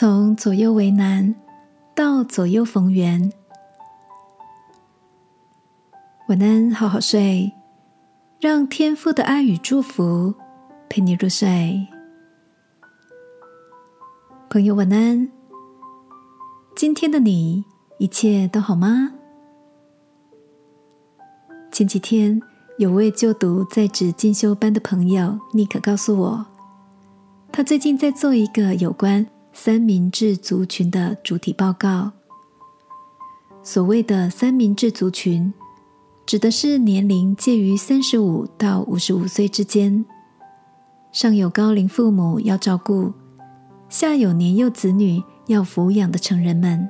从左右为难到左右逢源。晚安，好好睡，让天父的爱与祝福陪你入睡。朋友，晚安。今天的你一切都好吗？前几天有位就读在职进修班的朋友尼克告诉我，他最近在做一个有关三明治族群的主体报告。所谓的三明治族群。指的是年龄介于三十五到五十五岁之间，上有高龄父母要照顾，下有年幼子女要抚养的成人们。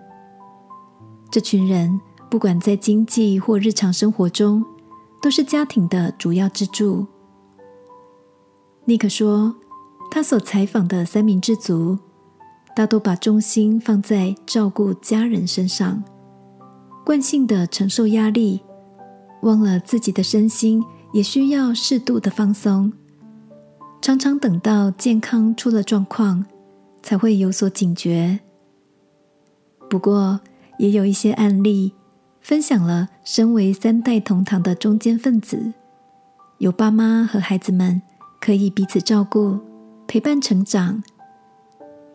这群人不管在经济或日常生活中，都是家庭的主要支柱。尼克说，他所采访的三明治族，大多把重心放在照顾家人身上，惯性的承受压力。忘了自己的身心也需要适度的放松，常常等到健康出了状况，才会有所警觉。不过，也有一些案例分享了，身为三代同堂的中间分子，有爸妈和孩子们可以彼此照顾、陪伴成长，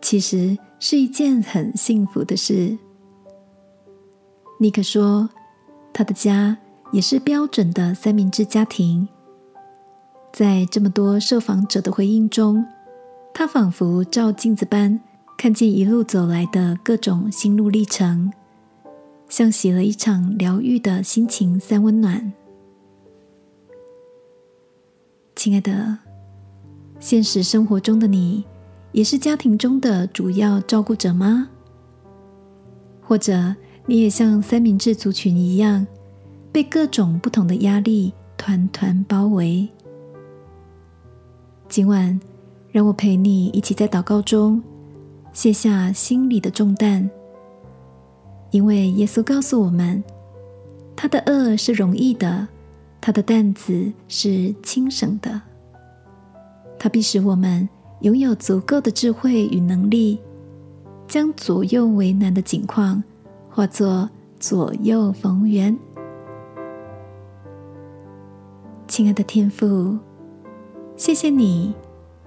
其实是一件很幸福的事。尼克说，他的家。也是标准的三明治家庭。在这么多受访者的回应中，他仿佛照镜子般看见一路走来的各种心路历程，像洗了一场疗愈的心情三温暖。亲爱的，现实生活中的你，也是家庭中的主要照顾者吗？或者你也像三明治族群一样？被各种不同的压力团团包围。今晚，让我陪你一起在祷告中卸下心里的重担，因为耶稣告诉我们，他的恶是容易的，他的担子是轻省的。他必使我们拥有足够的智慧与能力，将左右为难的境况化作左右逢源。亲爱的天父，谢谢你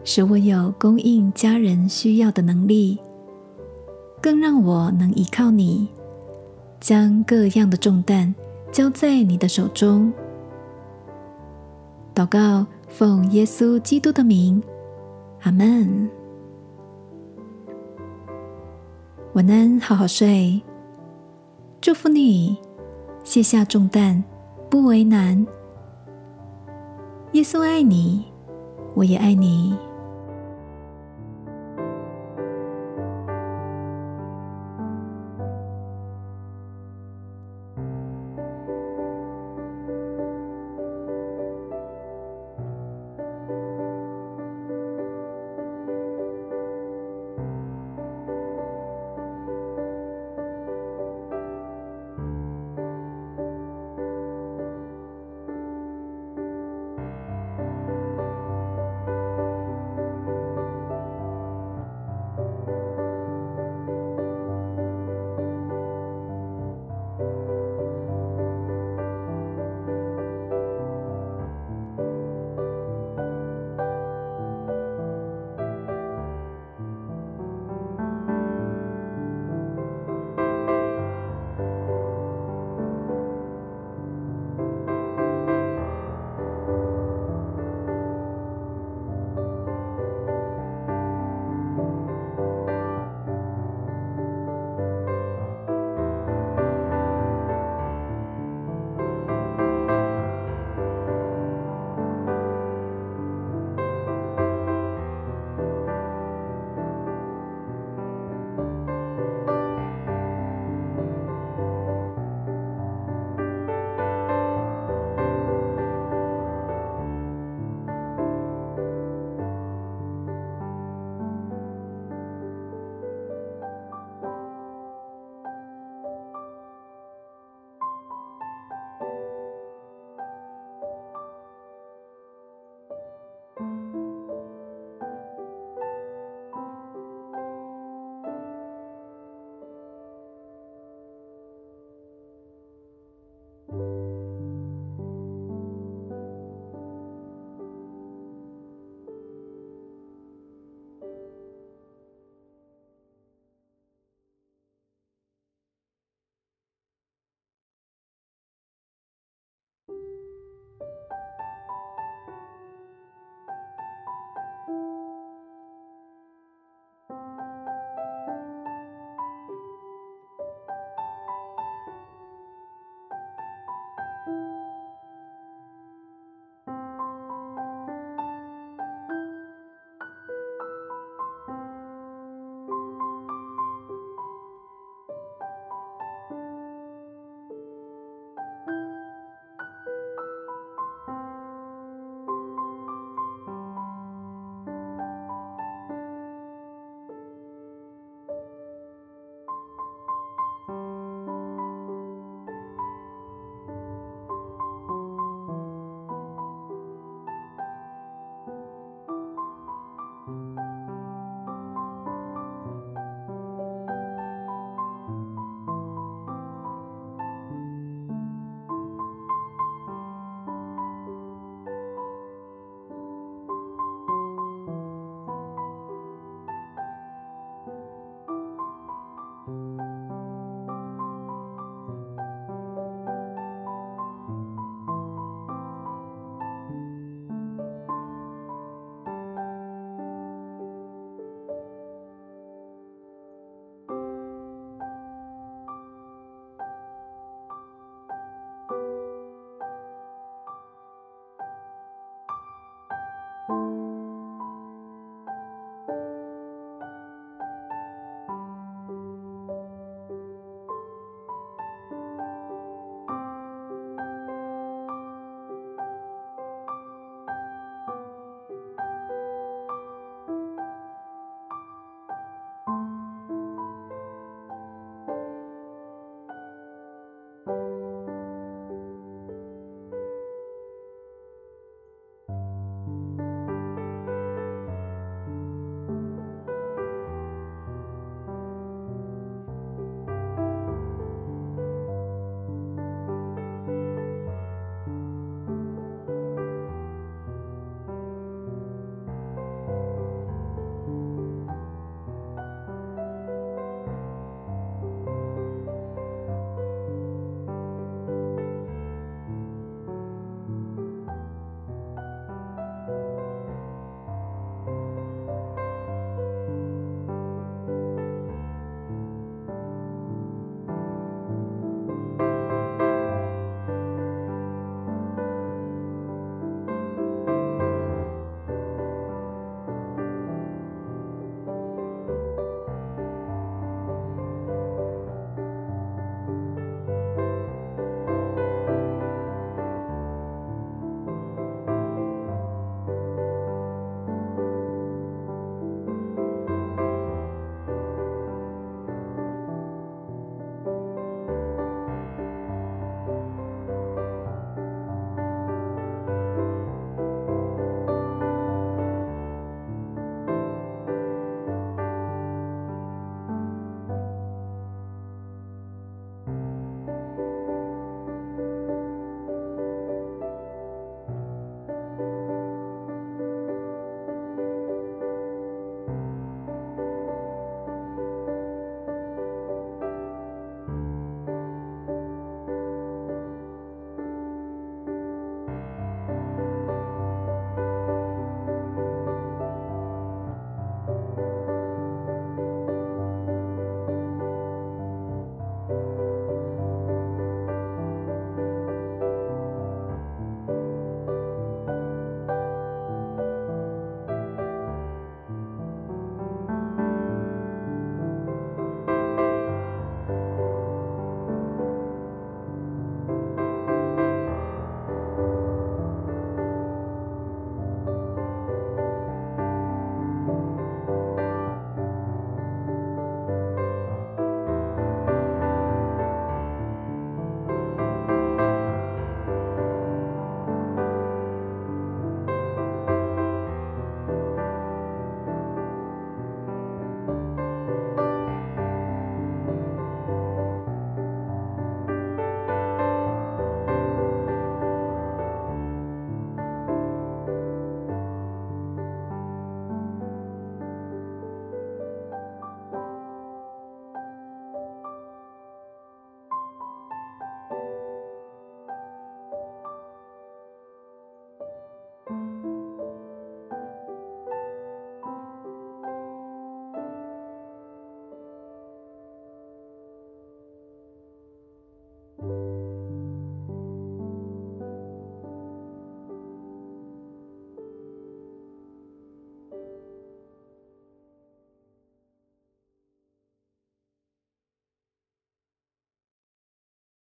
使我有供应家人需要的能力，更让我能依靠你，将各样的重担交在你的手中。祷告，奉耶稣基督的名，阿门。晚安，好好睡。祝福你，卸下重担，不为难。耶稣爱你，我也爱你。